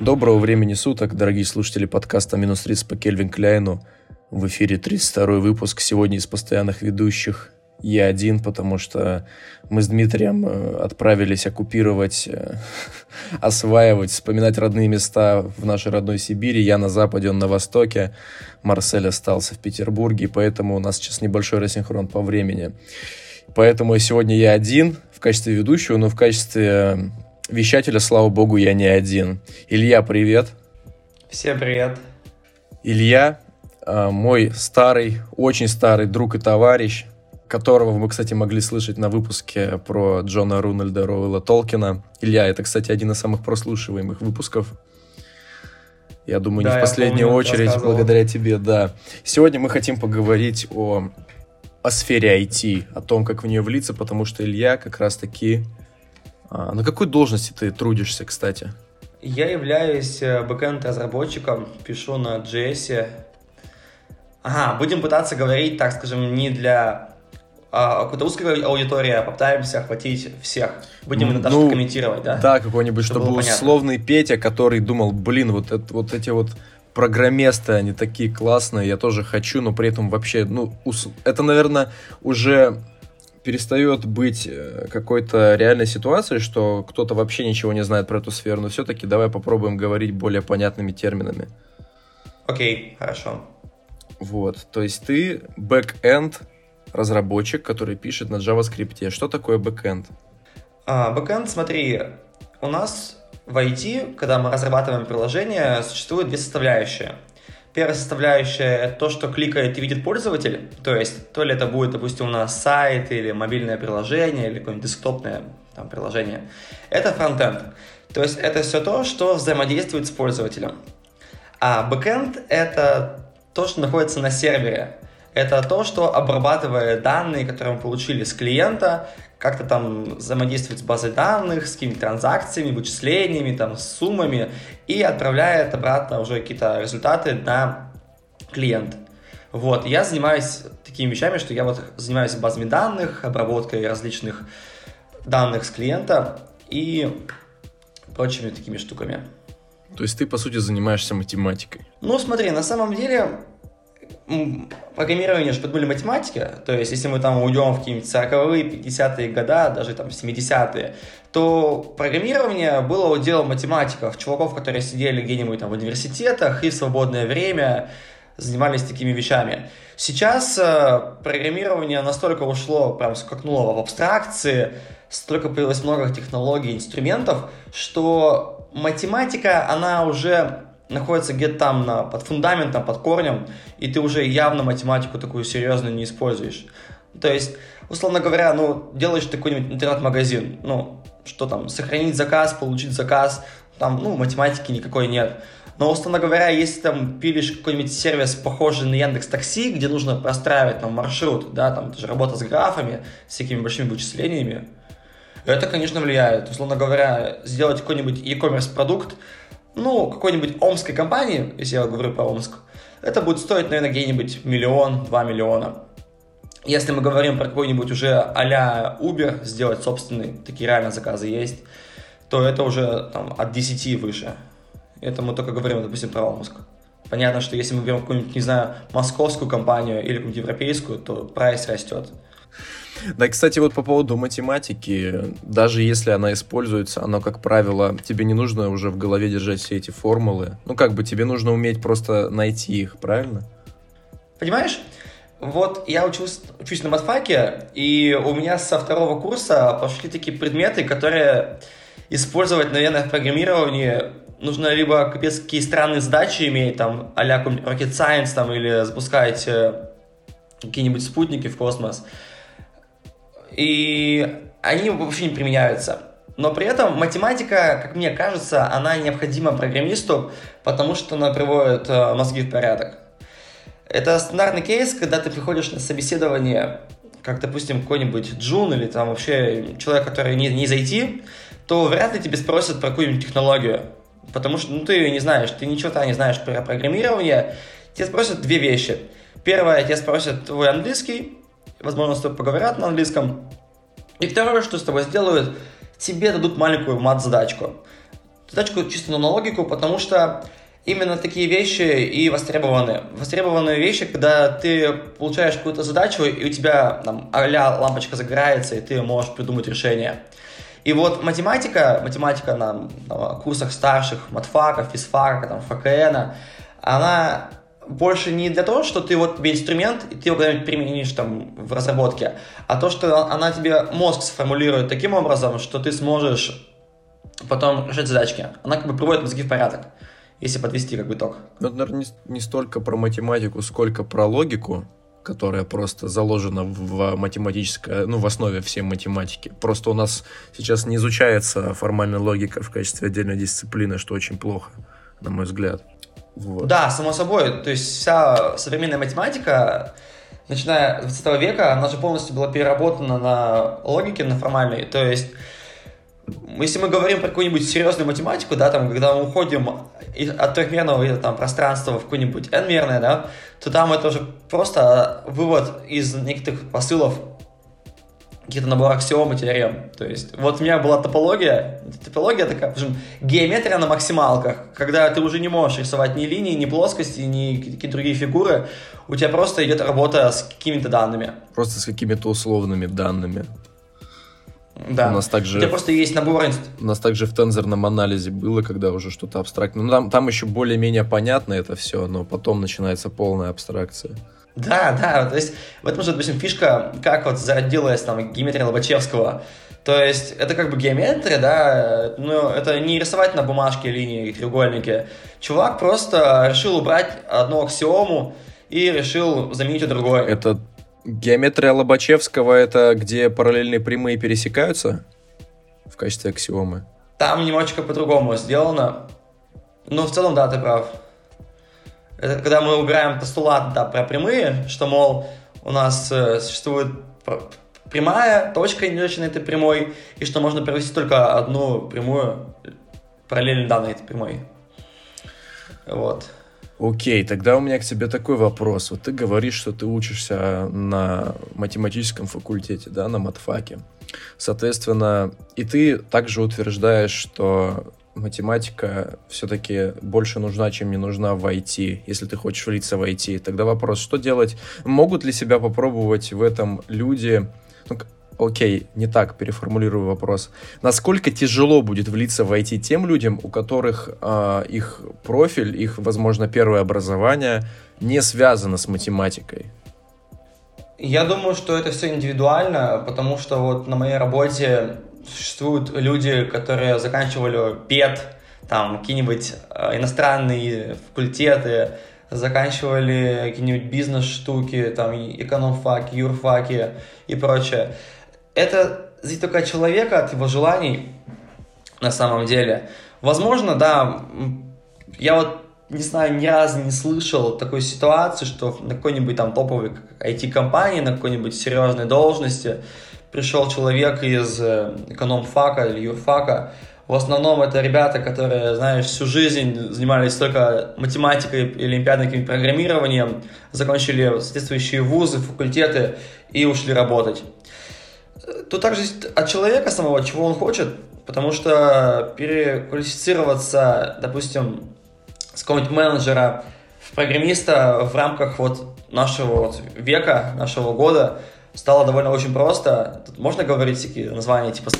Доброго времени суток, дорогие слушатели подкаста «Минус 30» по Кельвин Кляйну. В эфире 32 выпуск. Сегодня из постоянных ведущих я один, потому что мы с Дмитрием э, отправились оккупировать, э, осваивать, вспоминать родные места в нашей родной Сибири. Я на западе, он на востоке. Марсель остался в Петербурге, поэтому у нас сейчас небольшой рассинхрон по времени. Поэтому сегодня я один в качестве ведущего, но в качестве вещателя, слава богу, я не один. Илья, привет. Всем привет. Илья, мой старый, очень старый друг и товарищ, которого мы, кстати, могли слышать на выпуске про Джона Рунальда Роуэлла Толкина. Илья, это, кстати, один из самых прослушиваемых выпусков. Я думаю, да, не в последнюю помню, очередь благодаря тебе, да. Сегодня мы хотим поговорить о, о сфере IT, о том, как в нее влиться, потому что Илья как раз-таки... А, на какой должности ты трудишься, кстати? Я являюсь э, бэкэнд-разработчиком, пишу на JS. Ага, будем пытаться говорить, так скажем, не для а, какая-то узкая аудитория, попытаемся охватить всех. Будем ну, даже комментировать, да? Да, какой-нибудь, чтобы, чтобы условный Петя, который думал, блин, вот, это, вот эти вот программисты, они такие классные, я тоже хочу, но при этом вообще, ну, это, наверное, уже перестает быть э, какой-то реальной ситуацией, что кто-то вообще ничего не знает про эту сферу, но все-таки давай попробуем говорить более понятными терминами. Окей, okay, хорошо. Вот, то есть ты бэк-энд разработчик, который пишет на JavaScript. Что такое бэкэнд? А, бэкэнд, смотри, у нас в IT, когда мы разрабатываем приложение, существует две составляющие. Первая составляющая – это то, что кликает и видит пользователь, то есть то ли это будет, допустим, у нас сайт или мобильное приложение или какое-нибудь десктопное там, приложение. Это фронтенд. То есть это все то, что взаимодействует с пользователем. А бэкэнд – это то, что находится на сервере это то, что обрабатывая данные, которые мы получили с клиента, как-то там взаимодействует с базой данных, с какими-то транзакциями, вычислениями, там, с суммами и отправляет обратно уже какие-то результаты на клиент. Вот, я занимаюсь такими вещами, что я вот занимаюсь базами данных, обработкой различных данных с клиента и прочими такими штуками. То есть ты, по сути, занимаешься математикой? Ну, смотри, на самом деле программирование же подмыли математики, то есть если мы там уйдем в какие-нибудь 40-е, 50-е годы, даже там 70-е, то программирование было уделом математиков, чуваков, которые сидели где-нибудь там в университетах и в свободное время занимались такими вещами. Сейчас э, программирование настолько ушло, прям скакнуло в абстракции, столько появилось много технологий, инструментов, что математика, она уже находится где-то там на, под фундаментом, под корнем, и ты уже явно математику такую серьезную не используешь. То есть, условно говоря, ну, делаешь такой-нибудь интернет-магазин, ну, что там, сохранить заказ, получить заказ, там, ну, математики никакой нет. Но, условно говоря, если там пилишь какой-нибудь сервис, похожий на Яндекс Такси, где нужно простраивать там маршрут, да, там это же работа с графами, с всякими большими вычислениями, это, конечно, влияет. Условно говоря, сделать какой-нибудь e-commerce продукт, ну, какой-нибудь омской компании, если я говорю про Омск, это будет стоить, наверное, где-нибудь миллион, два миллиона. Если мы говорим про какой-нибудь уже а-ля Uber, сделать собственный, такие реально заказы есть, то это уже там, от 10 выше. Это мы только говорим, допустим, про Омск. Понятно, что если мы берем какую-нибудь, не знаю, московскую компанию или какую-нибудь европейскую, то прайс растет. Да, кстати, вот по поводу математики, даже если она используется, она, как правило, тебе не нужно уже в голове держать все эти формулы. Ну, как бы тебе нужно уметь просто найти их, правильно? Понимаешь? Вот я учусь, учусь на матфаке, и у меня со второго курса пошли такие предметы, которые использовать, наверное, в программировании нужно либо капец какие странные задачи иметь, там, а-ля Rocket Science, там, или запускать э, какие-нибудь спутники в космос, и они вообще не применяются. Но при этом математика, как мне кажется, она необходима программисту, потому что она приводит э, мозги в порядок. Это стандартный кейс, когда ты приходишь на собеседование, как, допустим, какой-нибудь джун или там вообще человек, который не, не зайти, то вряд ли тебе спросят про какую-нибудь технологию. Потому что ну, ты ее не знаешь, ты ничего-то не знаешь про программирование. Тебе спросят две вещи. Первое, тебя спросят твой английский, возможно, с тобой поговорят на английском. И второе, что с тобой сделают, тебе дадут маленькую мат-задачку. задачку чисто на логику, потому что именно такие вещи и востребованы. Востребованные вещи, когда ты получаешь какую-то задачу, и у тебя там а лампочка загорается, и ты можешь придумать решение. И вот математика, математика на, на курсах старших, матфака, физфака, там, ФКН, она больше не для того, что ты вот тебе инструмент, и ты его когда-нибудь применишь там в разработке, а то, что она тебе мозг сформулирует таким образом, что ты сможешь потом решать задачки. Она как бы приводит мозги в порядок, если подвести как бы итог. Ну, это, наверное, не, не столько про математику, сколько про логику, которая просто заложена в математической, ну, в основе всей математики. Просто у нас сейчас не изучается формальная логика в качестве отдельной дисциплины, что очень плохо, на мой взгляд. Вот. Да, само собой. То есть вся современная математика, начиная с 20 века, она же полностью была переработана на логике, на формальной. То есть если мы говорим про какую-нибудь серьезную математику, да, там, когда мы уходим от трехмерного там, пространства в какое-нибудь n-мерное, да, то там это уже просто вывод из некоторых посылов какие-то набор аксиом и теорем. То есть, вот у меня была топология, топология такая, скажем, геометрия на максималках, когда ты уже не можешь рисовать ни линии, ни плоскости, ни какие-то другие фигуры, у тебя просто идет работа с какими-то данными. Просто с какими-то условными данными. Да. У нас также... У тебя просто есть набор... У нас также в тензорном анализе было, когда уже что-то абстрактное. Ну, там, там еще более-менее понятно это все, но потом начинается полная абстракция. Да, да, то есть в этом же, допустим, фишка, как вот зародилась там геометрия Лобачевского. То есть это как бы геометрия, да, но это не рисовать на бумажке линии и треугольники. Чувак просто решил убрать одну аксиому и решил заменить ее другой. Это геометрия Лобачевского, это где параллельные прямые пересекаются в качестве аксиомы? Там немножечко по-другому сделано. Но в целом, да, ты прав. Это когда мы убираем постулат да, про прямые, что, мол, у нас э, существует прямая, точка не на этой прямой, и что можно провести только одну прямую параллельно данной этой прямой. Вот. Окей, тогда у меня к тебе такой вопрос. Вот ты говоришь, что ты учишься на математическом факультете, да, на матфаке. Соответственно, и ты также утверждаешь, что математика все-таки больше нужна, чем не нужна в IT, если ты хочешь влиться в IT. Тогда вопрос, что делать? Могут ли себя попробовать в этом люди? Ну, окей, не так переформулирую вопрос. Насколько тяжело будет влиться в IT тем людям, у которых э, их профиль, их, возможно, первое образование не связано с математикой? Я думаю, что это все индивидуально, потому что вот на моей работе существуют люди, которые заканчивали ПЕТ, там какие-нибудь э, иностранные факультеты, заканчивали какие-нибудь бизнес-штуки, там эконом-факи, юрфаки и прочее. Это зависит только от человека, от его желаний на самом деле. Возможно, да, я вот не знаю, ни разу не слышал такой ситуации, что на какой-нибудь там топовой IT-компании, на какой-нибудь серьезной должности пришел человек из э, эконом-фака или юрфака. В основном это ребята, которые, знаешь, всю жизнь занимались только математикой или олимпиадным программированием, закончили соответствующие вузы, факультеты и ушли работать. Тут также от человека самого, чего он хочет, потому что переквалифицироваться, допустим, с какого-нибудь менеджера в программиста в рамках вот нашего вот века, нашего года – стало довольно очень просто. Тут можно говорить всякие названия, типа...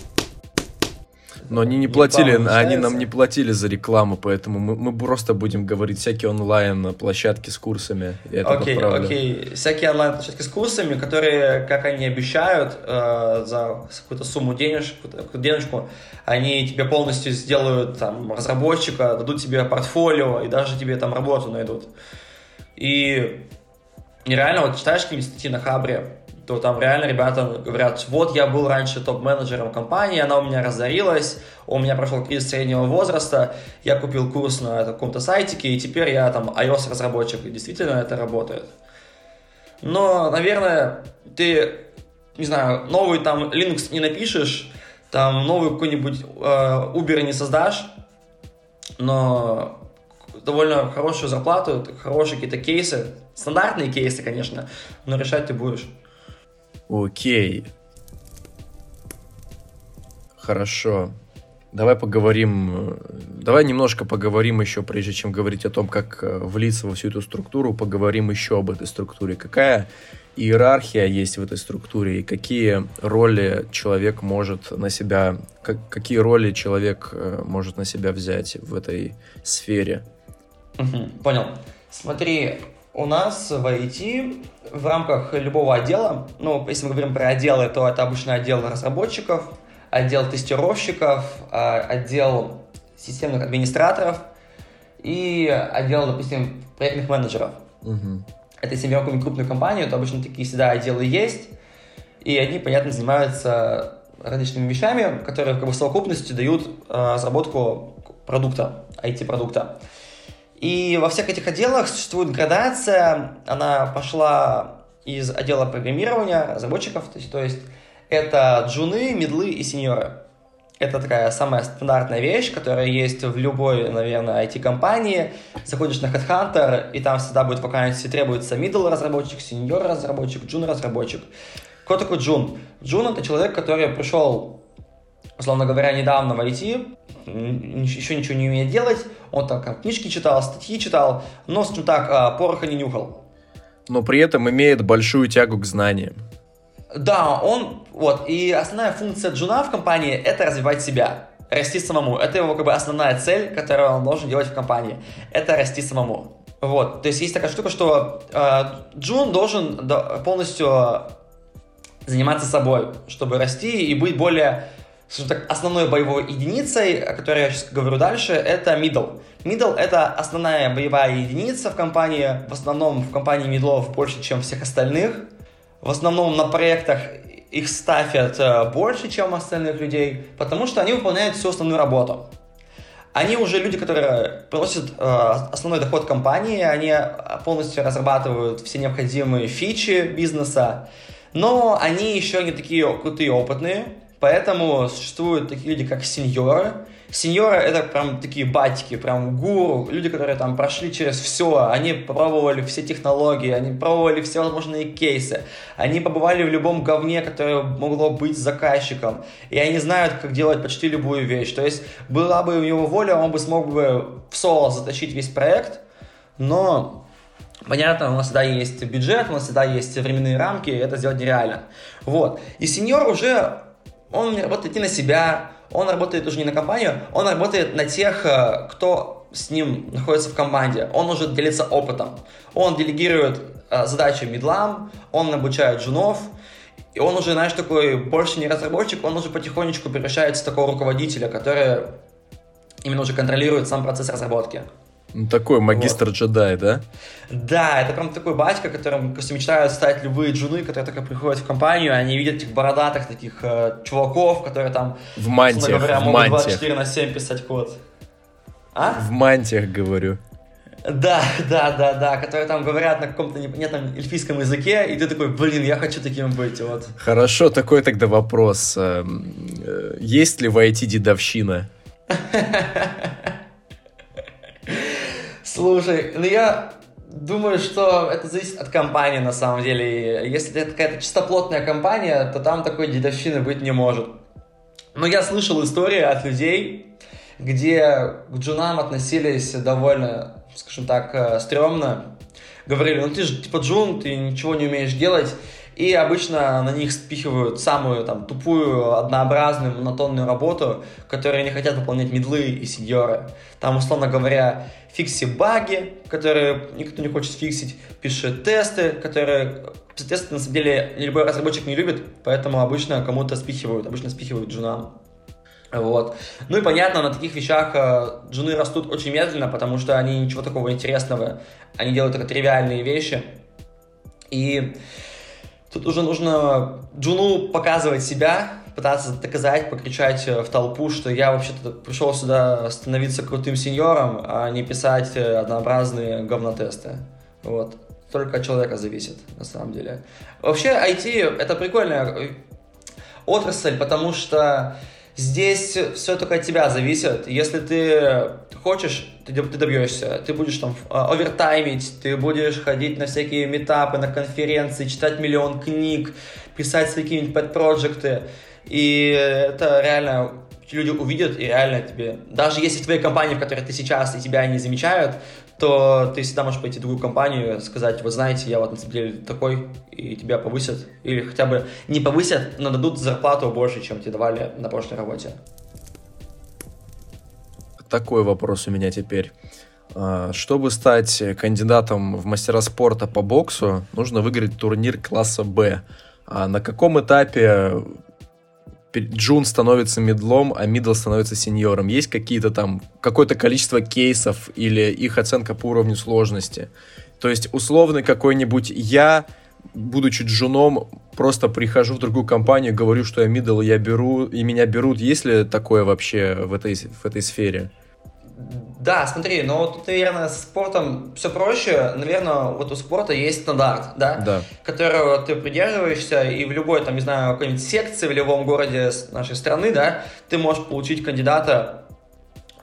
Но они не платили, они нам не платили за рекламу, поэтому мы, мы просто будем говорить всякие онлайн площадки с курсами. Окей, окей. Okay. Всякие онлайн площадки с курсами, которые, как они обещают, э, за какую-то сумму денежку, какую денежку, они тебе полностью сделают там разработчика, дадут тебе портфолио и даже тебе там работу найдут. И нереально, вот читаешь какие-нибудь статьи на Хабре, то там реально ребята говорят, вот я был раньше топ-менеджером компании, она у меня разорилась, у меня прошел кризис среднего возраста, я купил курс на каком-то сайтике, и теперь я там iOS-разработчик, и действительно это работает. Но, наверное, ты, не знаю, новый там Linux не напишешь, там новый какой-нибудь э, Uber не создашь, но довольно хорошую зарплату, хорошие какие-то кейсы, стандартные кейсы, конечно, но решать ты будешь. Окей. Хорошо. Давай поговорим, давай немножко поговорим еще, прежде чем говорить о том, как э, влиться во всю эту структуру, поговорим еще об этой структуре. Какая иерархия есть в этой структуре и какие роли человек может на себя, как, какие роли человек э, может на себя взять в этой сфере? Понял. Смотри, у нас в IT в рамках любого отдела, ну, если мы говорим про отделы, то это обычно отдел разработчиков, отдел тестировщиков, а, отдел системных администраторов и отдел, допустим, проектных менеджеров. Угу. Это если берем какую-нибудь крупную компанию, то обычно такие всегда отделы есть, и они, понятно, занимаются различными вещами, которые как бы в совокупности дают э, разработку продукта, IT-продукта. И во всех этих отделах существует градация, она пошла из отдела программирования, разработчиков, то есть, то есть это джуны, медлы и сеньоры. Это такая самая стандартная вещь, которая есть в любой, наверное, IT-компании. Заходишь на Headhunter, и там всегда будет вакансии, требуется middle разработчик, senior разработчик, джун разработчик. Кто такой джун? Джун это человек, который пришел, условно говоря, недавно в IT, еще ничего не умеет делать, он там книжки читал, статьи читал, но, скажем так, а, пороха не нюхал. Но при этом имеет большую тягу к знаниям. Да, он, вот, и основная функция Джуна в компании – это развивать себя, расти самому. Это его, как бы, основная цель, которую он должен делать в компании. Это расти самому. Вот, то есть есть такая штука, что э, Джун должен полностью заниматься собой, чтобы расти и быть более, скажем так, основной боевой единицей, о которой я сейчас говорю дальше, это middle. Middle — это основная боевая единица в компании, в основном в компании мидлов больше, чем всех остальных — в основном на проектах их ставят э, больше, чем остальных людей, потому что они выполняют всю основную работу. Они уже люди, которые приносят э, основной доход компании, они полностью разрабатывают все необходимые фичи бизнеса, но они еще не такие крутые опытные, поэтому существуют такие люди, как сеньоры, Сеньоры это прям такие батики, прям гуру, люди, которые там прошли через все, они попробовали все технологии, они пробовали все возможные кейсы, они побывали в любом говне, которое могло быть заказчиком, и они знают, как делать почти любую вещь. То есть была бы у него воля, он бы смог бы в соло затащить весь проект, но Понятно, у нас всегда есть бюджет, у нас всегда есть временные рамки, это сделать нереально. Вот. И сеньор уже, он работает не на себя, он работает уже не на компанию, он работает на тех, э, кто с ним находится в команде. Он уже делится опытом. Он делегирует э, задачи медлам, он обучает джунов, и он уже, знаешь, такой больше не разработчик, он уже потихонечку превращается в такого руководителя, который именно уже контролирует сам процесс разработки. Ну, такой магистр вот. джедай, да? Да, это прям такой батька, которым, кажется, мечтают стать любые джуны, которые только приходят в компанию, они видят этих бородатых таких э, чуваков, которые там, в мантиях, говоря, в могут мантиях. 24 на 7 писать код. А? В мантиях, говорю. Да, да, да, да, которые там говорят на каком-то непонятном эльфийском языке, и ты такой, блин, я хочу таким быть, вот. Хорошо, такой тогда вопрос. Эм, э, есть ли в IT дедовщина? Слушай, ну я думаю, что это зависит от компании на самом деле. Если это какая-то чистоплотная компания, то там такой дедовщины быть не может. Но я слышал истории от людей, где к джунам относились довольно, скажем так, э, стрёмно. Говорили, ну ты же типа джун, ты ничего не умеешь делать. И обычно на них спихивают самую там тупую, однообразную, монотонную работу, которую не хотят выполнять медлы и сеньоры. Там, условно говоря, фикси баги, которые никто не хочет фиксить, пишет тесты, которые тесты на самом деле любой разработчик не любит, поэтому обычно кому-то спихивают, обычно спихивают джунам. Вот. Ну и понятно, на таких вещах э, джуны растут очень медленно, потому что они ничего такого интересного, они делают только тривиальные вещи. И Тут уже нужно Джуну показывать себя, пытаться доказать, покричать э, в толпу, что я вообще-то пришел сюда становиться крутым сеньором, а не писать э, однообразные говнотесты. Вот. Только от человека зависит, на самом деле. Вообще, IT — это прикольная э, отрасль, потому что здесь все только от тебя зависит. Если ты хочешь, ты, ты добьешься. Ты будешь там а, овертаймить, ты будешь ходить на всякие метапы, на конференции, читать миллион книг, писать свои какие-нибудь. И это реально люди увидят и реально тебе... Даже если в твоей компании, в которой ты сейчас, и тебя не замечают, то ты всегда можешь пойти в другую компанию, сказать, вы знаете, я вот на самом деле такой, и тебя повысят. Или хотя бы не повысят, но дадут зарплату больше, чем тебе давали на прошлой работе. Такой вопрос у меня теперь. А, чтобы стать кандидатом в мастера спорта по боксу, нужно выиграть турнир класса Б. А на каком этапе Джун становится мидлом, а мидл становится сеньором? Есть какие-то там, какое-то количество кейсов или их оценка по уровню сложности? То есть, условный какой-нибудь я, будучи джуном, просто прихожу в другую компанию, говорю, что я мидл, я беру, и меня берут. Есть ли такое вообще в этой, в этой сфере? Да, смотри, но тут, наверное, с спортом все проще. Наверное, вот у спорта есть стандарт, да? Да. Которого ты придерживаешься, и в любой, там, не знаю, какой-нибудь секции в любом городе нашей страны, да, ты можешь получить кандидата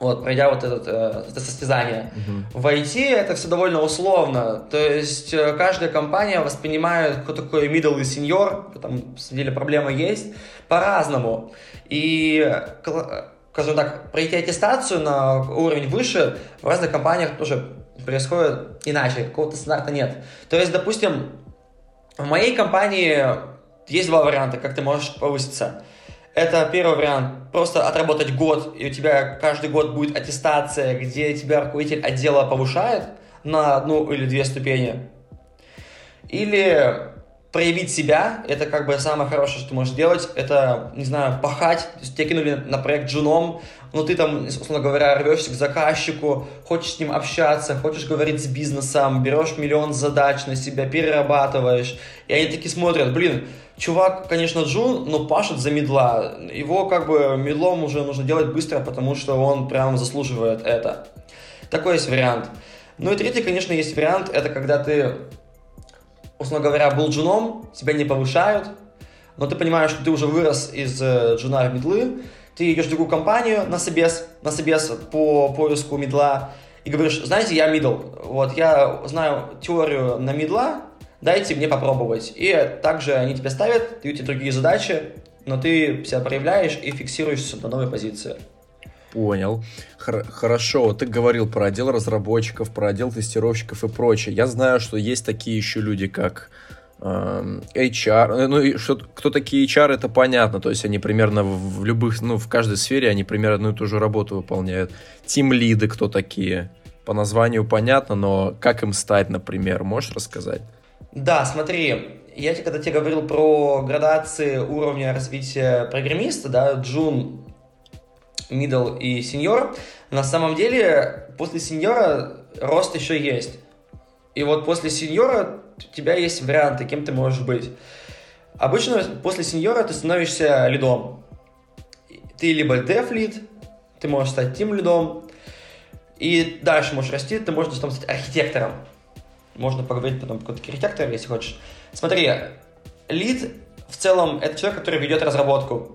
вот, пройдя вот этот, э, это состязание. Uh-huh. В IT это все довольно условно. То есть э, каждая компания воспринимает, кто такой middle и senior, там, на самом деле, проблема есть, по-разному. И скажем так, пройти аттестацию на уровень выше в разных компаниях тоже происходит иначе, какого-то стандарта нет. То есть, допустим, в моей компании есть два варианта, как ты можешь повыситься. Это первый вариант, просто отработать год, и у тебя каждый год будет аттестация, где тебя руководитель отдела повышает на одну или две ступени. Или проявить себя, это как бы самое хорошее, что ты можешь сделать, это, не знаю, пахать, то есть тебя кинули на проект джуном, но ты там, условно говоря, рвешься к заказчику, хочешь с ним общаться, хочешь говорить с бизнесом, берешь миллион задач на себя, перерабатываешь, и они такие смотрят, блин, чувак, конечно, джун, но пашет за медла, его как бы медлом уже нужно делать быстро, потому что он прям заслуживает это. Такой есть вариант. Ну и третий, конечно, есть вариант, это когда ты условно говоря, был джуном, тебя не повышают, но ты понимаешь, что ты уже вырос из э, джуна в медлы, ты идешь в другую компанию на собес, на собес по поиску медла, и говоришь, знаете, я мидл, вот, я знаю теорию на медла, дайте мне попробовать. И также они тебя ставят, дают тебе другие задачи, но ты себя проявляешь и фиксируешься на новой позиции. Понял. Хор- хорошо, ты говорил про отдел разработчиков, про отдел тестировщиков и прочее. Я знаю, что есть такие еще люди, как э, HR. Ну, и что, кто такие HR, это понятно. То есть они примерно в, в любых, ну, в каждой сфере они примерно одну и ту же работу выполняют. Тим лиды кто такие? По названию понятно, но как им стать, например, можешь рассказать? Да, смотри, я когда тебе говорил про градации уровня развития программиста, да, Джун middle и senior, на самом деле после сеньора рост еще есть. И вот после сеньора у тебя есть варианты, кем ты можешь быть. Обычно после сеньора ты становишься лидом. Ты либо dev lead, ты можешь стать team лидом, и дальше можешь расти, ты можешь там стать архитектором. Можно поговорить потом про архитектор, если хочешь. Смотри, лид в целом это человек, который ведет разработку.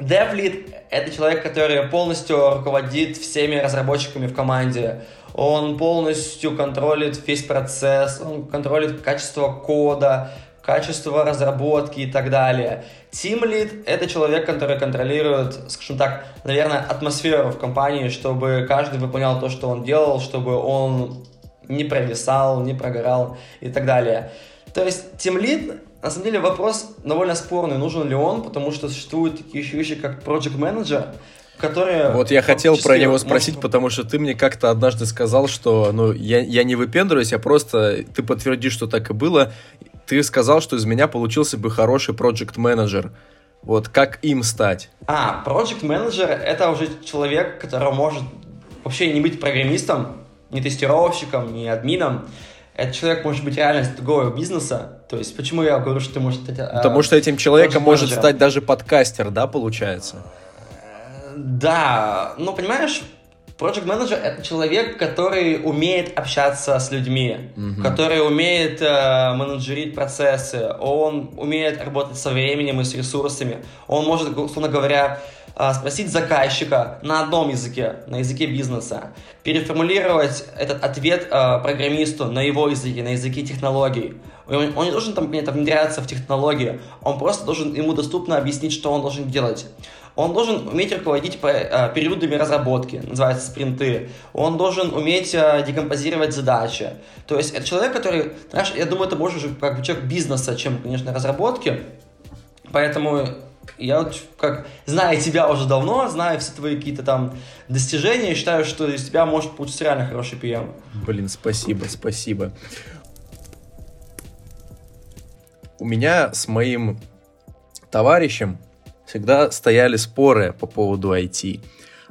DevLead — это человек, который полностью руководит всеми разработчиками в команде. Он полностью контролит весь процесс, он контролит качество кода, качество разработки и так далее. Team Lead — это человек, который контролирует, скажем так, наверное, атмосферу в компании, чтобы каждый выполнял то, что он делал, чтобы он не провисал, не прогорал и так далее. То есть Team Lead на самом деле вопрос довольно спорный, нужен ли он, потому что существуют такие еще вещи, как Project Manager, которые... Вот я хотел про него спросить, может... потому что ты мне как-то однажды сказал, что ну, я, я не выпендриваюсь, я просто... Ты подтвердишь, что так и было. Ты сказал, что из меня получился бы хороший Project Manager. Вот как им стать? А, Project Manager — это уже человек, который может вообще не быть программистом, не тестировщиком, не админом, этот человек может быть реально из другого бизнеса. То есть, почему я говорю, что ты можешь стать... А, Потому что этим человеком может стать даже подкастер, да, получается? Да, ну, понимаешь, Project Manager — это человек, который умеет общаться с людьми, угу. который умеет э, менеджерить процессы, он умеет работать со временем и с ресурсами, он может, условно говоря, спросить заказчика на одном языке, на языке бизнеса, переформулировать этот ответ э, программисту на его языке, на языке технологий. Он, не должен там где-то внедряться в технологии, он просто должен ему доступно объяснить, что он должен делать. Он должен уметь руководить э, периодами разработки, называется спринты. Он должен уметь декомпозировать задачи. То есть это человек, который, знаешь, я думаю, это больше уже как бы человек бизнеса, чем, конечно, разработки. Поэтому я вот как, зная тебя уже давно, знаю все твои какие-то там достижения, считаю, что из тебя может получиться реально хороший PM. Блин, спасибо, спасибо. У меня с моим товарищем всегда стояли споры по поводу IT.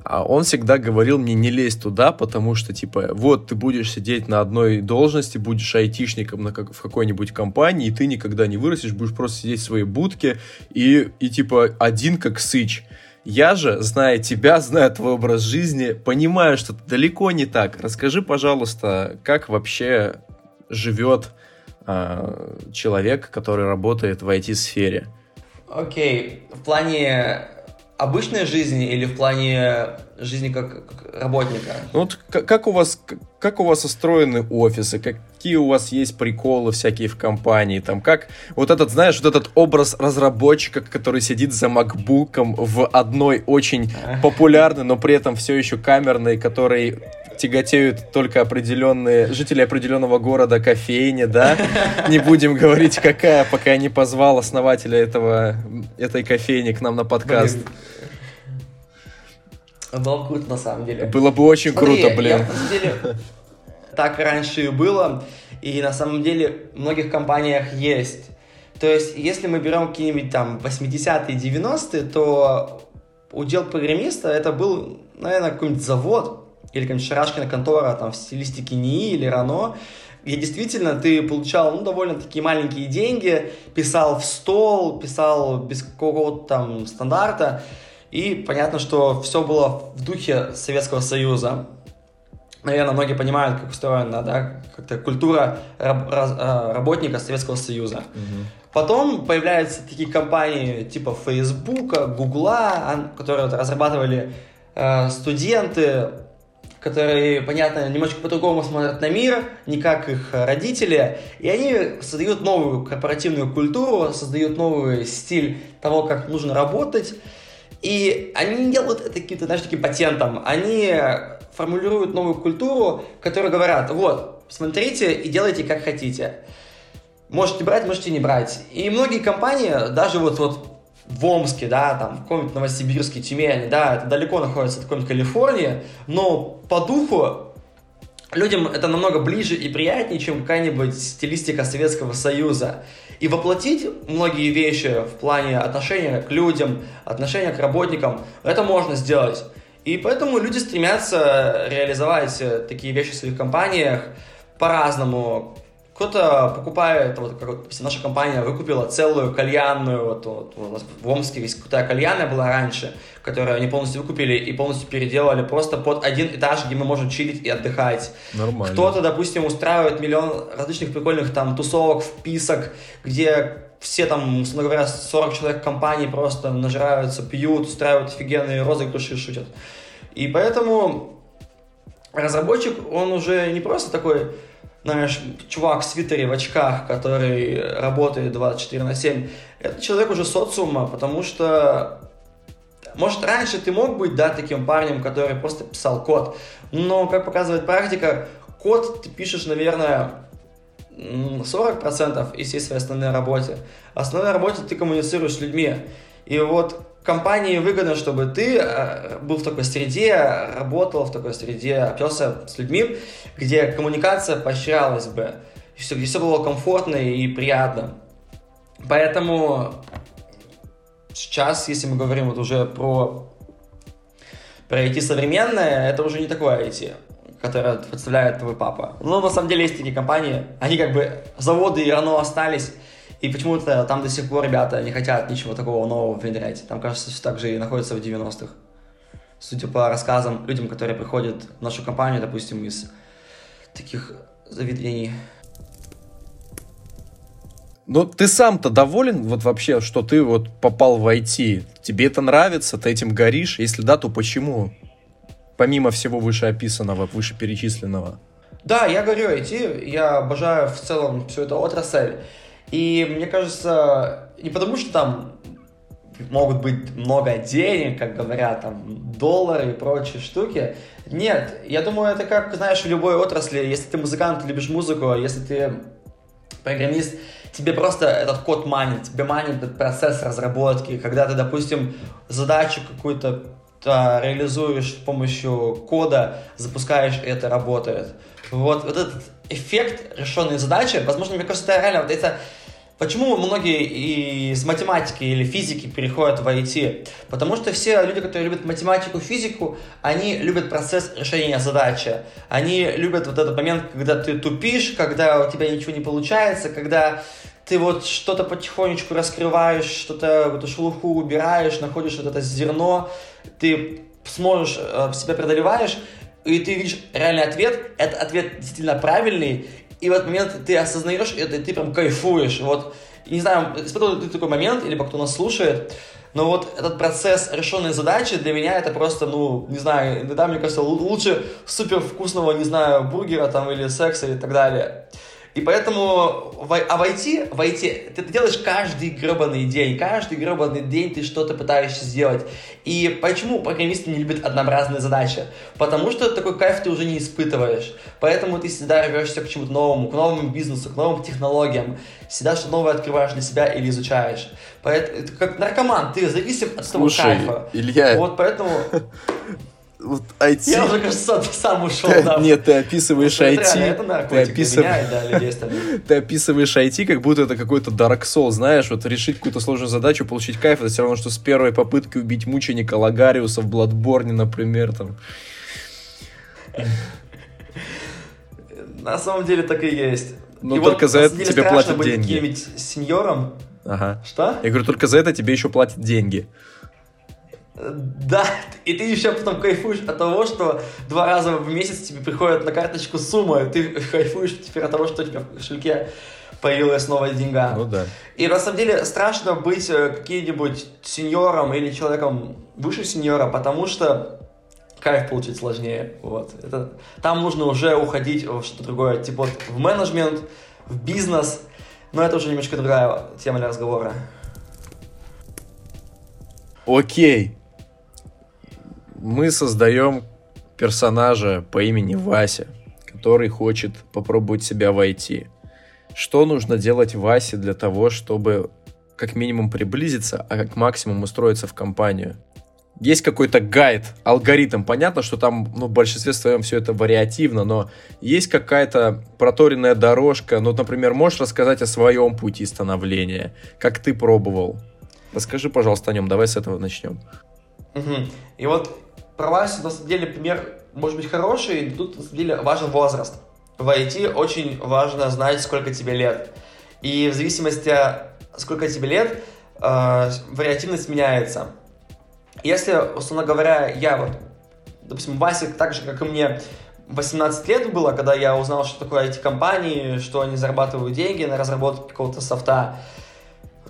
А он всегда говорил мне не лезь туда, потому что, типа, вот ты будешь сидеть на одной должности, будешь айтишником на как, в какой-нибудь компании, и ты никогда не вырастешь, будешь просто сидеть в своей будке и, и типа, один как сыч. Я же, зная тебя, зная твой образ жизни, понимаю, что это далеко не так. Расскажи, пожалуйста, как вообще живет э, человек, который работает в IT-сфере? Окей, okay. в плане обычной жизни или в плане жизни как, как работника? Ну, вот как, как у вас как у вас устроены офисы, какие у вас есть приколы всякие в компании, там как вот этот, знаешь, вот этот образ разработчика, который сидит за макбуком в одной очень популярной, но при этом все еще камерной, который тяготеют только определенные жители определенного города кофейни, да? Не будем говорить, какая, пока я не позвал основателя этого, этой кофейни к нам на подкаст. Блин. Было круто, на самом деле. Было бы очень Смотри, круто, блин. Я, на самом деле, так раньше и было, и на самом деле в многих компаниях есть. То есть, если мы берем какие-нибудь там 80-е, 90-е, то удел программиста это был, наверное, какой-нибудь завод, или какая-нибудь шарашкина контора там в стилистике НИИ или РАНО, где действительно ты получал, ну, довольно такие маленькие деньги, писал в стол, писал без какого-то там стандарта, и понятно, что все было в духе Советского Союза. Наверное, многие понимают, как устроена, да, как-то культура раб, раз, а, работника Советского Союза. Угу. Потом появляются такие компании типа Фейсбука, Гугла, которые разрабатывали э, студенты, которые, понятно, немножко по-другому смотрят на мир, не как их родители, и они создают новую корпоративную культуру, создают новый стиль того, как нужно работать, и они не делают это каким-то, знаешь, таким патентом, они формулируют новую культуру, которая говорят, вот, смотрите и делайте как хотите. Можете брать, можете не брать. И многие компании, даже вот, вот в Омске, да, там, в каком-нибудь Новосибирске, Тюмени, да, это далеко находится от какой-нибудь Калифорнии, но по духу людям это намного ближе и приятнее, чем какая-нибудь стилистика Советского Союза. И воплотить многие вещи в плане отношения к людям, отношения к работникам, это можно сделать. И поэтому люди стремятся реализовать такие вещи в своих компаниях по-разному. Кто-то покупает, вот как вот, наша компания выкупила целую кальянную, вот, вот у нас в Омске есть крутая кальянная была раньше, которую они полностью выкупили и полностью переделали просто под один этаж, где мы можем чилить и отдыхать. Нормально. Кто-то, допустим, устраивает миллион различных прикольных там тусовок, вписок, где все там, условно говоря, 40 человек в компании просто нажираются, пьют, устраивают офигенные розыгрыши, шутят. И поэтому разработчик, он уже не просто такой знаешь, чувак в свитере, в очках, который работает 24 на 7, это человек уже социума, потому что, может, раньше ты мог быть, да, таким парнем, который просто писал код, но, как показывает практика, код ты пишешь, наверное, 40% из всей своей основной работы. Основной работе ты коммуницируешь с людьми. И вот компании выгодно, чтобы ты э, был в такой среде, работал в такой среде, общался с людьми, где коммуникация поощрялась бы, все, где все было комфортно и приятно. Поэтому сейчас, если мы говорим вот уже про, про IT современное, это уже не такое IT, которое представляет твой папа. Но на самом деле есть такие компании, они как бы заводы и рано остались, и почему-то там до сих пор ребята не хотят ничего такого нового внедрять. Там, кажется, все так же и находится в 90-х. Судя по рассказам людям, которые приходят в нашу компанию, допустим, из таких заведений. Ну, ты сам-то доволен вот вообще, что ты вот попал в IT? Тебе это нравится? Ты этим горишь? Если да, то почему? Помимо всего вышеописанного, вышеперечисленного. Да, я говорю IT, я обожаю в целом всю эту отрасль. И мне кажется, не потому что там могут быть много денег, как говорят, там, доллары и прочие штуки. Нет, я думаю, это как, знаешь, в любой отрасли, если ты музыкант, любишь музыку, если ты программист, тебе просто этот код манит, тебе манит этот процесс разработки, когда ты, допустим, задачу какую-то реализуешь с помощью кода, запускаешь, и это работает. Вот, вот этот эффект решенной задачи, возможно, мне кажется, это реально, вот это Почему многие из математики или физики переходят в IT? Потому что все люди, которые любят математику, физику, они любят процесс решения задачи. Они любят вот этот момент, когда ты тупишь, когда у тебя ничего не получается, когда ты вот что-то потихонечку раскрываешь, что-то, эту шелуху убираешь, находишь вот это зерно, ты сможешь, э, себя преодолеваешь, и ты видишь реальный ответ, этот ответ действительно правильный, и в этот момент ты осознаешь это, и ты прям кайфуешь. Вот, не знаю, испытывал ты такой момент, или кто нас слушает, но вот этот процесс решенной задачи для меня это просто, ну, не знаю, иногда, мне кажется, лучше супер вкусного, не знаю, бургера там или секса и так далее. И поэтому, а в IT, в IT ты делаешь каждый гребаный день, каждый гребаный день ты что-то пытаешься сделать. И почему программисты не любят однообразные задачи? Потому что такой кайф ты уже не испытываешь. Поэтому ты всегда рвешься к чему-то новому, к новому бизнесу, к новым технологиям. Всегда что-то новое открываешь для себя или изучаешь. Поэтому, это как наркоман, ты зависим от Слушай, того кайфа. Илья, вот поэтому вот IT... Я уже, кажется, сам ушел. Ты, да. Нет, ты описываешь вот, IT... Это наркотик, ты, описыв... меня, да, ты описываешь IT, как будто это какой-то Dark Soul, знаешь, вот решить какую-то сложную задачу, получить кайф, это все равно, что с первой попытки убить мученика Лагариуса в Bloodborne, например, там. На самом деле так и есть. Но и только вот, за это тебе платят деньги. быть сеньором. Ага. Что? Я говорю, только за это тебе еще платят деньги. Да, и ты еще потом кайфуешь от того, что два раза в месяц тебе приходит на карточку сумма, и ты кайфуешь теперь от того, что у тебя в кошельке появилась новая деньга. Ну да. И на самом деле страшно быть э, каким-нибудь сеньором или человеком выше сеньора, потому что кайф получить сложнее. Вот. Это, там нужно уже уходить в что-то другое, типа вот в менеджмент, в бизнес, но это уже немножко другая тема для разговора. Окей мы создаем персонажа по имени Вася, который хочет попробовать себя войти. Что нужно делать Васе для того, чтобы как минимум приблизиться, а как максимум устроиться в компанию? Есть какой-то гайд, алгоритм. Понятно, что там ну, в большинстве своем все это вариативно, но есть какая-то проторенная дорожка. Ну, например, можешь рассказать о своем пути становления? Как ты пробовал? Расскажи, пожалуйста, о нем. Давай с этого начнем. Угу. И вот про Васю, на самом деле, пример может быть хороший, тут, на самом деле, важен возраст. В IT очень важно знать, сколько тебе лет. И в зависимости, сколько тебе лет, э, вариативность меняется. Если, условно говоря, я вот, допустим, Васе так же, как и мне, 18 лет было, когда я узнал, что такое IT-компании, что они зарабатывают деньги на разработке какого-то софта,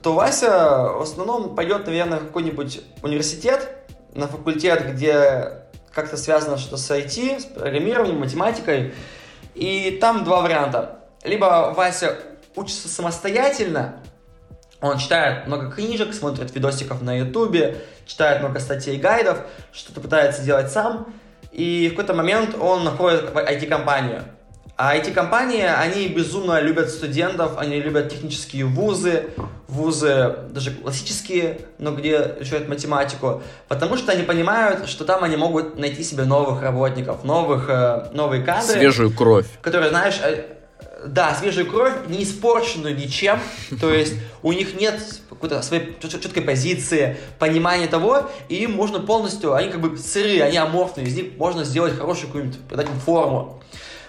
то Вася в основном пойдет, наверное, в какой-нибудь университет, на факультет, где как-то связано что-то с IT, с программированием, математикой. И там два варианта. Либо Вася учится самостоятельно, он читает много книжек, смотрит видосиков на ютубе, читает много статей и гайдов, что-то пытается делать сам, и в какой-то момент он находит IT-компанию. А IT-компании, они безумно любят студентов, они любят технические вузы, вузы даже классические, но где изучают математику, потому что они понимают, что там они могут найти себе новых работников, новых, э, новые кадры. Свежую кровь. Которые, знаешь, э, да, свежую кровь, не испорченную ничем, то есть у них нет какой-то своей четкой позиции, понимания того, и им можно полностью, они как бы сырые, они аморфные, из них можно сделать хорошую какую-нибудь, дать им форму.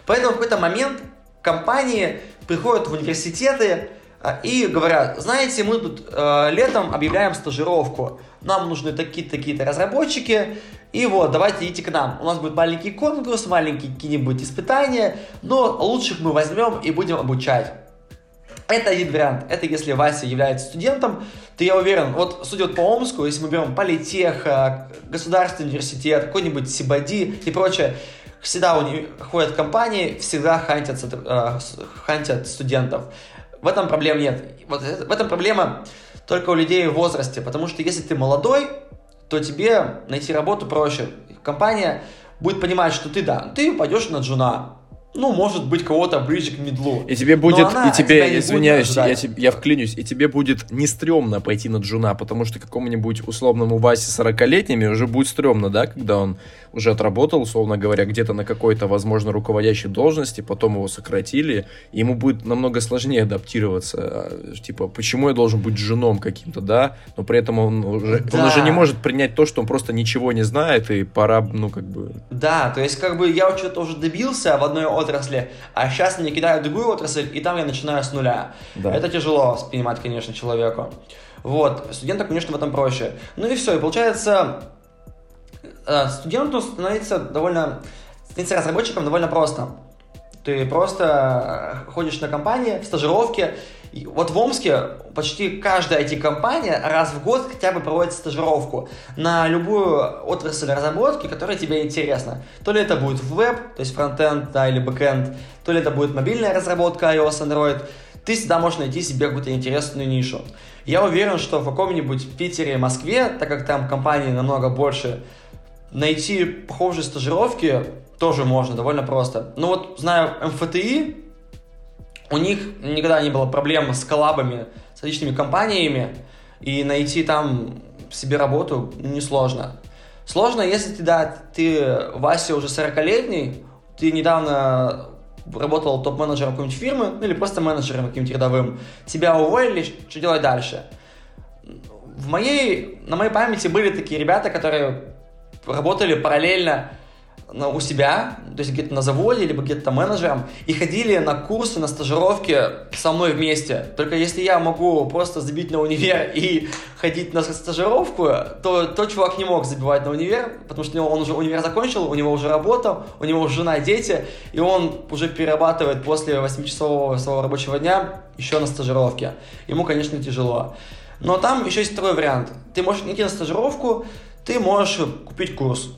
Поэтому в какой-то момент компании приходят в университеты а, и говорят, знаете, мы тут э, летом объявляем стажировку, нам нужны такие-то разработчики, и вот, давайте идите к нам. У нас будет маленький конкурс, маленькие какие-нибудь испытания, но лучших мы возьмем и будем обучать. Это один вариант. Это если Вася является студентом, то я уверен, вот судя по Омску, если мы берем политех, государственный университет, какой-нибудь Сибади и прочее, всегда у них ходят компании, всегда хантят, э, хантят студентов. В этом проблем нет. Вот в этом проблема только у людей в возрасте, потому что если ты молодой, то тебе найти работу проще. Компания будет понимать, что ты, да, ты пойдешь на джуна, ну, может быть, кого-то ближе к медлу. И тебе будет, и тебе, извиняюсь, я, тебе, я вклинюсь, и тебе будет не стрёмно пойти на джуна, потому что какому-нибудь условному Васе 40-летними уже будет стрёмно, да, когда он уже отработал, условно говоря, где-то на какой-то, возможно, руководящей должности, потом его сократили, и ему будет намного сложнее адаптироваться. А, типа, почему я должен быть женом каким-то, да? Но при этом он уже, да. он уже не может принять то, что он просто ничего не знает, и пора, ну, как бы... Да, то есть, как бы, я что-то уже добился в одной отрасли, а сейчас мне кидают в другую отрасль, и там я начинаю с нуля. Да. Это тяжело воспринимать, конечно, человеку. Вот, студентам, конечно, в этом проще. Ну и все, и получается, Э, студенту становиться довольно, становиться разработчиком довольно просто. Ты просто э, ходишь на компании, в стажировке. И вот в Омске почти каждая IT-компания раз в год хотя бы проводит стажировку на любую отрасль разработки, которая тебе интересна. То ли это будет веб, то есть фронтенд да, или бэкенд, то ли это будет мобильная разработка iOS, Android. Ты всегда можешь найти себе какую-то интересную нишу. Я уверен, что в каком-нибудь Питере, Москве, так как там компании намного больше, найти похожие стажировки тоже можно, довольно просто. Ну вот, знаю МФТИ, у них никогда не было проблем с коллабами с различными компаниями, и найти там себе работу несложно. Сложно, если ты, да, ты, Вася, уже 40-летний, ты недавно работал топ-менеджером какой-нибудь фирмы, ну или просто менеджером каким-нибудь рядовым, тебя уволили, что делать дальше? В моей, на моей памяти были такие ребята, которые работали параллельно у себя, то есть где-то на заводе, либо где-то менеджером, и ходили на курсы, на стажировки со мной вместе. Только если я могу просто забить на универ и ходить на стажировку, то тот чувак не мог забивать на универ, потому что он уже универ закончил, у него уже работа, у него уже жена, дети, и он уже перерабатывает после 8-часового своего рабочего дня еще на стажировке. Ему, конечно, тяжело. Но там еще есть второй вариант. Ты можешь идти на стажировку, ты можешь купить курс.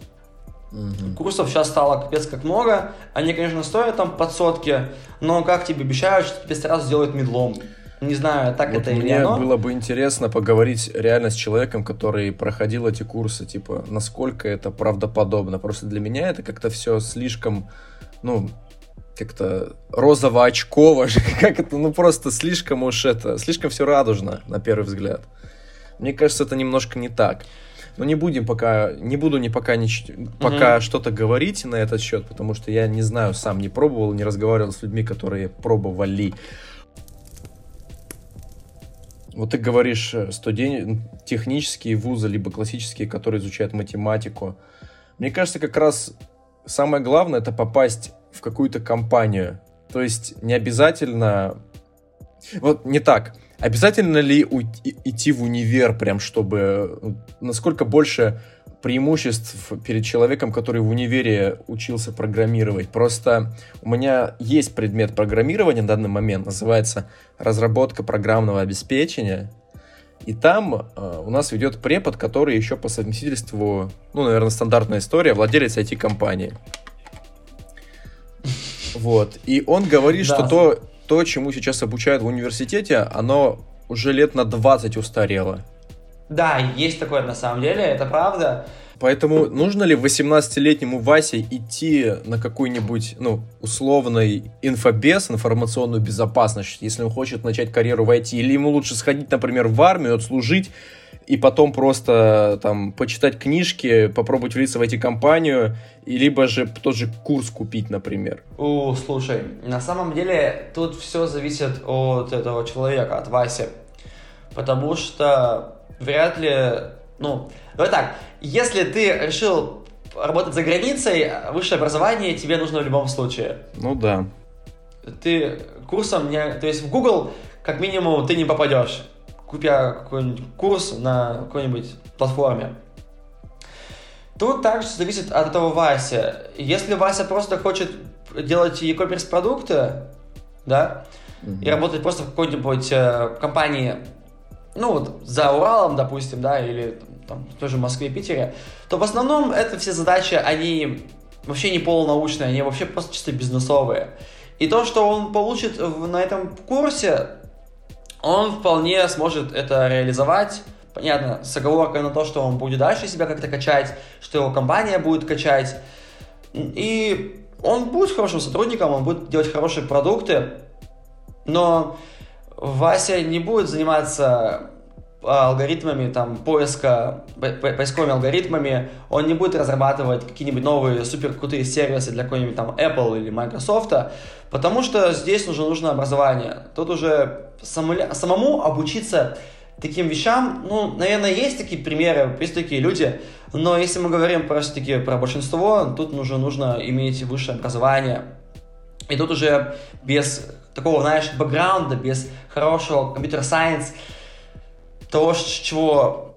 Угу. Курсов сейчас стало капец как много. Они, конечно, стоят там под сотки, но как тебе обещают, что тебе сразу сделают медлом. Не знаю, так вот это или Мне было бы интересно поговорить реально с человеком, который проходил эти курсы, типа, насколько это правдоподобно. Просто для меня это как-то все слишком, ну, как-то розово-очково, как это, ну, просто слишком уж это, слишком все радужно, на первый взгляд. Мне кажется, это немножко не так. Но не будем пока, не буду ни пока, ни, пока mm-hmm. что-то говорить на этот счет, потому что я не знаю, сам не пробовал, не разговаривал с людьми, которые пробовали. Вот ты говоришь, э, студент, технические вузы, либо классические, которые изучают математику. Мне кажется, как раз самое главное это попасть в какую-то компанию. То есть не обязательно... Вот не так Обязательно ли уйти, идти в универ, прям чтобы... Насколько больше преимуществ перед человеком, который в универе учился программировать. Просто у меня есть предмет программирования на данный момент, называется разработка программного обеспечения. И там э, у нас ведет препод, который еще по совместительству, ну, наверное, стандартная история, владелец IT-компании. Вот. И он говорит, да. что то, то, чему сейчас обучают в университете, оно уже лет на 20 устарело. Да, есть такое на самом деле, это правда. Поэтому нужно ли 18-летнему Васе идти на какой-нибудь, ну, условный инфобес, информационную безопасность, если он хочет начать карьеру в IT, или ему лучше сходить, например, в армию, отслужить, и потом просто там почитать книжки, попробовать влиться в эти компанию, и либо же тот же курс купить, например. О, слушай, на самом деле тут все зависит от этого человека, от Васи. Потому что вряд ли, ну, давай так, если ты решил работать за границей, высшее образование тебе нужно в любом случае. Ну да. Ты курсом не... То есть в Google как минимум ты не попадешь купя какой-нибудь курс на какой-нибудь платформе. Тут также зависит от этого Васи. Если Вася просто хочет делать e-commerce продукты, да, mm-hmm. и работать просто в какой-нибудь э, компании, ну вот за Уралом, допустим, да, или там тоже в Москве, Питере, то в основном это все задачи, они вообще не полунаучные, они вообще просто чисто бизнесовые. И то, что он получит на этом курсе, он вполне сможет это реализовать. Понятно, с оговоркой на то, что он будет дальше себя как-то качать, что его компания будет качать. И он будет хорошим сотрудником, он будет делать хорошие продукты, но Вася не будет заниматься алгоритмами там поиска, поисковыми алгоритмами, он не будет разрабатывать какие-нибудь новые супер крутые сервисы для какой-нибудь там Apple или Microsoft, потому что здесь уже нужно образование. Тут уже самому обучиться таким вещам, ну, наверное, есть такие примеры, есть такие люди, но если мы говорим просто-таки про большинство, тут уже нужно иметь высшее образование. И тут уже без такого, знаешь, бэкграунда, без хорошего компьютер-сайенс, того, чего...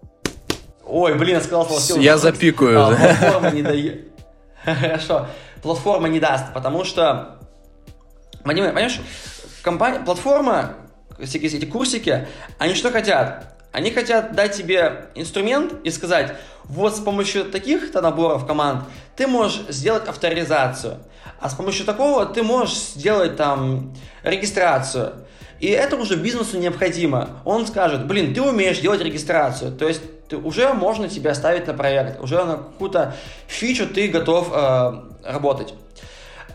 Ой, блин, я сказал слово Я запикаю. А, платформа не дает. Хорошо. Платформа не даст, потому что... Понимаешь, компания, платформа, всякие эти курсики, они что хотят? Они хотят дать тебе инструмент и сказать, вот с помощью таких-то наборов команд ты можешь сделать авторизацию, а с помощью такого ты можешь сделать там регистрацию. И это уже бизнесу необходимо. Он скажет, блин, ты умеешь делать регистрацию, то есть ты, уже можно тебя ставить на проект, уже на какую-то фичу ты готов э, работать.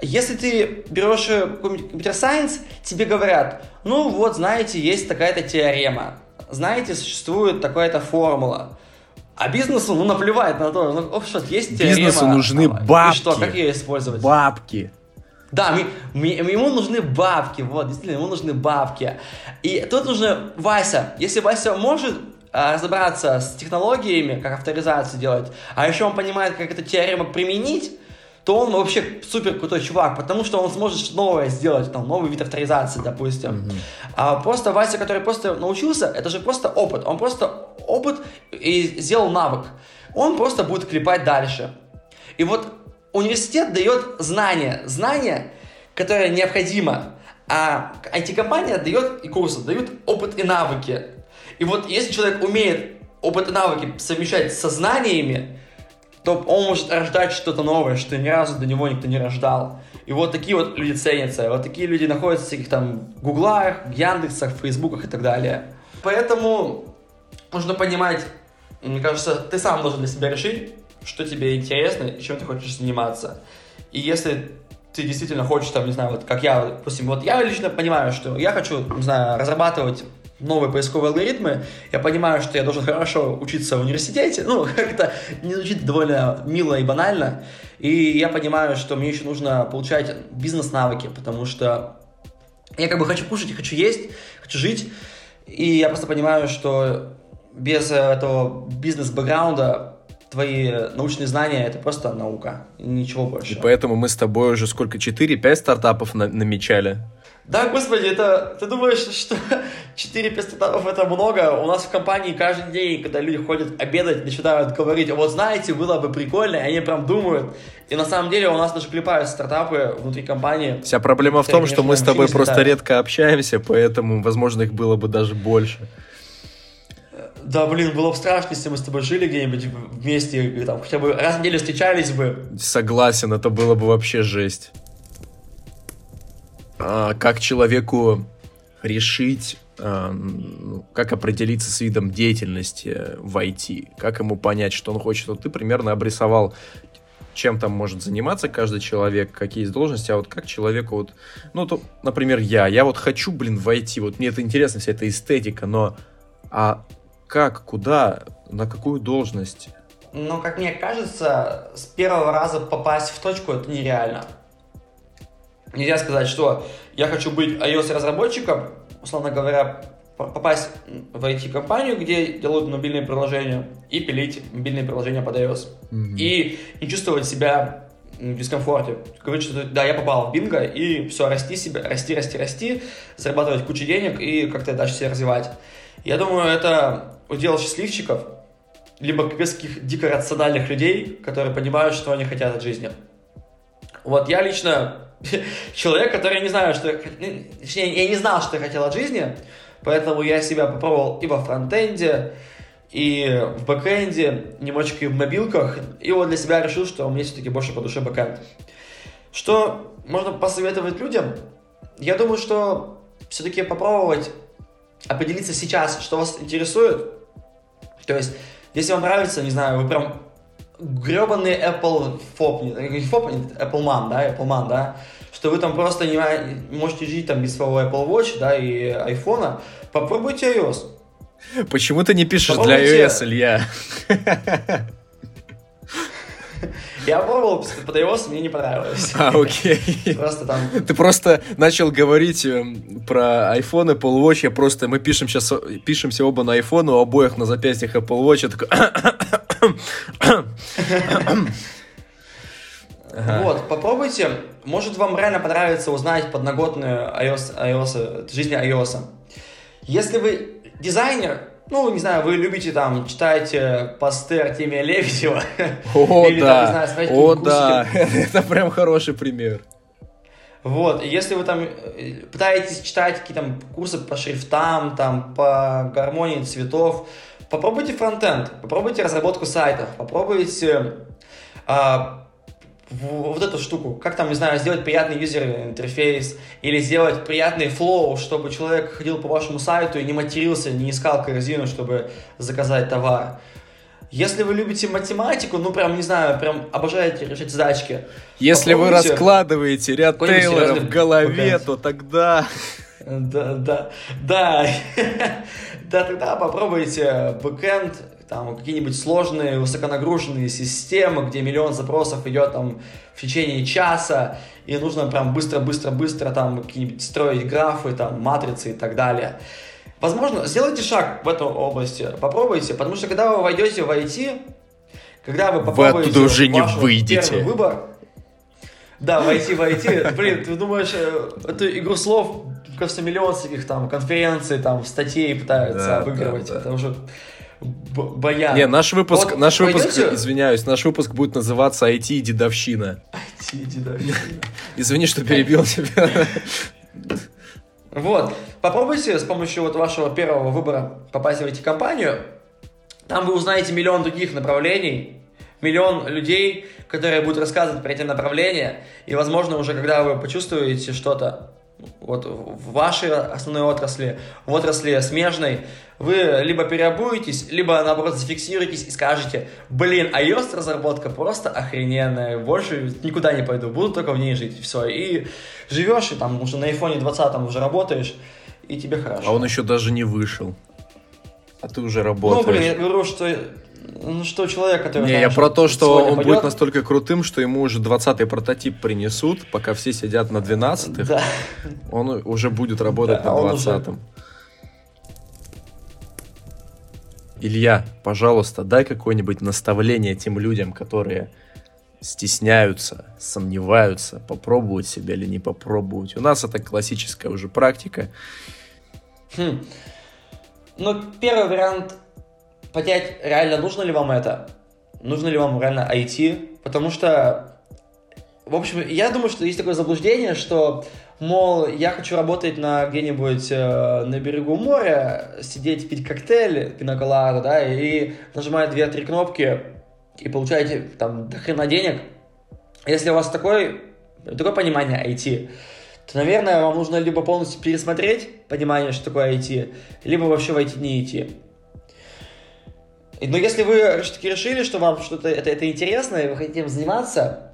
Если ты берешь э, компьютер сайенс, тебе говорят, ну вот, знаете, есть такая-то теорема, знаете, существует такая-то формула. А бизнесу, ну, наплевать на то, ну, что, есть теорема. Бизнесу нужны бабки. И что, как ее использовать? Бабки. Да, ему нужны бабки, вот, действительно, ему нужны бабки. И тут нужно Вася. Если Вася может а, разобраться с технологиями, как авторизацию делать, а еще он понимает, как эту теорему применить, то он вообще супер крутой чувак, потому что он сможет что новое сделать, там, новый вид авторизации, допустим. Mm-hmm. А просто Вася, который просто научился, это же просто опыт. Он просто опыт и сделал навык. Он просто будет клепать дальше. И вот университет дает знания, знания, которые необходимо, а IT-компания дает и курсы, дают опыт и навыки. И вот если человек умеет опыт и навыки совмещать со знаниями, то он может рождать что-то новое, что ни разу до него никто не рождал. И вот такие вот люди ценятся. Вот такие люди находятся в всяких там гуглах, яндексах, фейсбуках и так далее. Поэтому нужно понимать, мне кажется, ты сам должен для себя решить, что тебе интересно и чем ты хочешь заниматься. И если ты действительно хочешь, там, не знаю, вот как я, допустим, вот я лично понимаю, что я хочу, не знаю, разрабатывать новые поисковые алгоритмы, я понимаю, что я должен хорошо учиться в университете, ну, как-то не звучит довольно мило и банально, и я понимаю, что мне еще нужно получать бизнес-навыки, потому что я как бы хочу кушать, хочу есть, хочу жить, и я просто понимаю, что без этого бизнес-бэкграунда твои научные знания это просто наука, ничего больше. И поэтому мы с тобой уже сколько, 4-5 стартапов на намечали? Да, господи, это ты думаешь, что 4-5 стартапов это много? У нас в компании каждый день, когда люди ходят обедать, начинают говорить, вот знаете, было бы прикольно, и они прям думают. И на самом деле у нас даже клепают стартапы внутри компании. Вся проблема в том, что мы с тобой просто редко общаемся, поэтому, возможно, их было бы даже больше. Да, блин, было бы страшно, если мы с тобой жили где-нибудь вместе, там, хотя бы раз в неделю встречались бы. Согласен, это было бы вообще жесть. А, как человеку решить, а, ну, как определиться с видом деятельности в IT, как ему понять, что он хочет. Вот ты примерно обрисовал, чем там может заниматься каждый человек, какие есть должности, а вот как человеку вот, ну, то, например, я, я вот хочу, блин, войти, вот мне это интересно, вся эта эстетика, но а как, куда, на какую должность? Ну, как мне кажется, с первого раза попасть в точку это нереально. Нельзя сказать, что я хочу быть iOS-разработчиком, условно говоря, попасть в IT-компанию, где делают мобильные приложения, и пилить мобильные приложения под iOS. Mm-hmm. И не чувствовать себя в дискомфорте. Говорить, что да, я попал в бинго, и все, расти себя, расти, расти, расти, зарабатывать кучу денег и как-то дальше себя развивать. Я думаю, это удел счастливчиков, либо каких дико рациональных людей, которые понимают, что они хотят от жизни. Вот я лично человек, который не знаю, что... Точнее, я не знал, что я хотел от жизни, поэтому я себя попробовал и во фронтенде, и в бэкэнде, немножечко и в мобилках, и вот для себя решил, что мне все-таки больше по душе бэкэнд. Что можно посоветовать людям? Я думаю, что все-таки попробовать определиться сейчас, что вас интересует. То есть, если вам нравится, не знаю, вы прям гребаный Apple FOP, не FOP, Apple Man, да, Apple Man, да, что вы там просто не можете жить там без своего Apple Watch, да, и iPhone, попробуйте iOS. Почему ты не пишешь попробуйте... для iOS, Илья? Я пробовал под iOS, мне не понравилось. А, окей. Просто там... Ты просто начал говорить эм, про iPhone, Apple Watch, я просто, мы пишем сейчас, пишемся оба на iPhone, у обоих на запястьях Apple Watch, я такой... Вот, попробуйте. Может, вам реально понравится узнать подноготную iOS, iOS, жизни iOS. Если вы дизайнер, ну, не знаю, вы любите там читать э, посты Артемия Лебедева. О, или, да. Там, знаю, О, да. Это прям хороший пример. Вот, если вы там э, пытаетесь читать какие-то курсы по шрифтам, там, по гармонии цветов, попробуйте фронтенд, попробуйте разработку сайтов, попробуйте а, вот эту штуку, как там, не знаю, сделать приятный user interface или сделать приятный flow, чтобы человек ходил по вашему сайту и не матерился, не искал корзину, чтобы заказать товар. Если вы любите математику, ну прям, не знаю, прям обожаете решать задачки. Если вы раскладываете ряд Тейлора в голове, то тогда... Да, да, да. да, тогда попробуйте бэкэнд, там какие-нибудь сложные высоконагруженные системы, где миллион запросов идет там в течение часа, и нужно прям быстро-быстро-быстро там какие-нибудь строить графы, там матрицы и так далее. Возможно, сделайте шаг в эту область, попробуйте, потому что когда вы войдете в IT, когда вы попробуете вы уже не выйдете. первый выбор, да, войти в IT, блин, ты думаешь, э, эту игру слов кажется, миллион всяких там конференций, там, статей пытаются да, обыгрывать, да, да. это уже баян. Не, наш выпуск, вот наш выпуск, пойдете? извиняюсь, наш выпуск будет называться IT и дедовщина. IT и дедовщина. Извини, что перебил тебя. Вот, попробуйте с помощью вот вашего первого выбора попасть в IT-компанию. Там вы узнаете миллион других направлений, миллион людей, которые будут рассказывать про эти направления. И, возможно, уже когда вы почувствуете что-то, вот в вашей основной отрасли, в отрасли смежной, вы либо переобуетесь, либо наоборот зафиксируетесь и скажете, блин, iOS разработка просто охрененная, больше никуда не пойду, буду только в ней жить, все. И живешь, и там уже на iPhone 20 уже работаешь, и тебе хорошо. А он еще даже не вышел. А ты уже работаешь. Ну, блин, я говорю, что ну что, человек, который... Не, я про то, что он пойдет... будет настолько крутым, что ему уже 20-й прототип принесут, пока все сидят на 12-х. Да. Он уже будет работать да, на 20-м. Уже... Илья, пожалуйста, дай какое-нибудь наставление тем людям, которые стесняются, сомневаются, попробовать себя или не попробовать. У нас это классическая уже практика. Хм. Ну, первый вариант понять, реально нужно ли вам это, нужно ли вам реально IT, потому что, в общем, я думаю, что есть такое заблуждение, что, мол, я хочу работать на где-нибудь э, на берегу моря, сидеть, пить коктейль, пиноколаду, да, и нажимать две-три кнопки, и получаете там до хрена денег. Если у вас такой, такое понимание IT, то, наверное, вам нужно либо полностью пересмотреть понимание, что такое IT, либо вообще войти не идти. Но если вы все-таки решили, что вам что-то это, это интересно, и вы хотите им заниматься,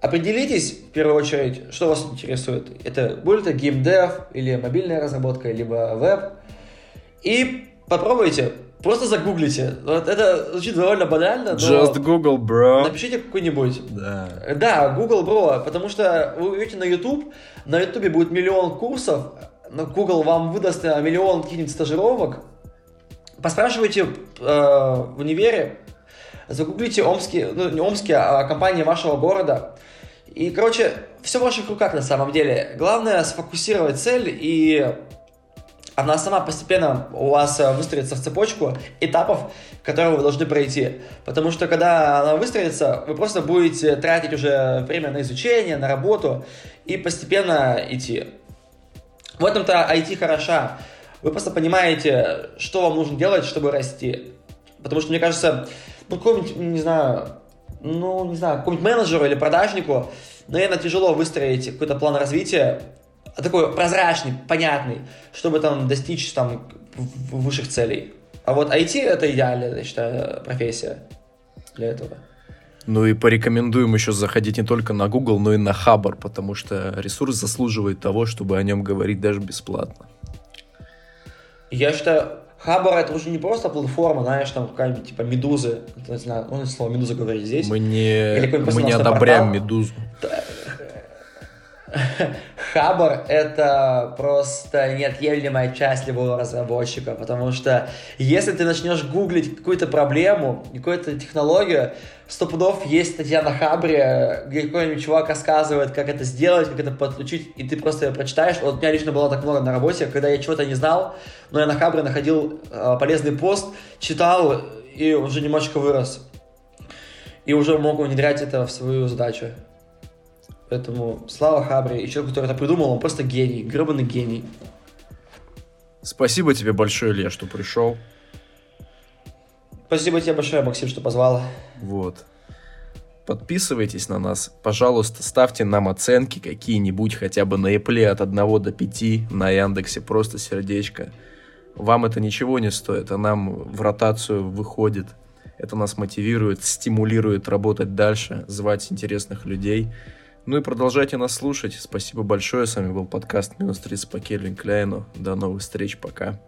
определитесь, в первую очередь, что вас интересует. Это будет это геймдев, или мобильная разработка, либо веб. И попробуйте, просто загуглите. Вот это звучит довольно банально, но... Just Google, bro. Напишите какой-нибудь. Да. Да, Google, bro, потому что вы увидите на YouTube, на YouTube будет миллион курсов, но Google вам выдаст э, миллион каких-нибудь стажировок, Поспрашивайте э, в универе, загуглите омские, ну не омские, а компании вашего города. И, короче, все в ваших руках на самом деле. Главное сфокусировать цель и она сама постепенно у вас э, выстроится в цепочку этапов, которые вы должны пройти. Потому что когда она выстроится, вы просто будете тратить уже время на изучение, на работу и постепенно идти. В этом-то IT хороша. Вы просто понимаете, что вам нужно делать, чтобы расти. Потому что, мне кажется, ну, какому-нибудь, не знаю, ну, не знаю, какому-нибудь менеджеру или продажнику, наверное, тяжело выстроить какой-то план развития, такой прозрачный, понятный, чтобы там достичь там высших целей. А вот IT это идеальная, я считаю, профессия для этого. Ну и порекомендуем еще заходить не только на Google, но и на Хабар, потому что ресурс заслуживает того, чтобы о нем говорить даже бесплатно. Я считаю, Хабар это уже не просто платформа, знаешь, там какая-нибудь типа Медузы, не знаю, ну слово Медуза говорить здесь. Мы не, мы не одобряем портал. Медузу. Хабар — это просто неотъемлемая часть любого разработчика, потому что если ты начнешь гуглить какую-то проблему, какую-то технологию, сто пудов есть статья на Хабре, где какой-нибудь чувак рассказывает, как это сделать, как это подключить, и ты просто ее прочитаешь. Вот у меня лично было так много на работе, когда я чего-то не знал, но я на Хабре находил э, полезный пост, читал и уже немножечко вырос. И уже мог внедрять это в свою задачу. Поэтому слава Хабре и человеку, который это придумал, он просто гений, гребаный гений. Спасибо тебе большое, Илья, что пришел. Спасибо тебе большое, Максим, что позвал. Вот. Подписывайтесь на нас. Пожалуйста, ставьте нам оценки какие-нибудь, хотя бы на Apple от 1 до 5, на Яндексе просто сердечко. Вам это ничего не стоит, а нам в ротацию выходит. Это нас мотивирует, стимулирует работать дальше, звать интересных людей. Ну и продолжайте нас слушать. Спасибо большое. С вами был подкаст «Минус 30» по Кельвин Кляйну. До новых встреч. Пока.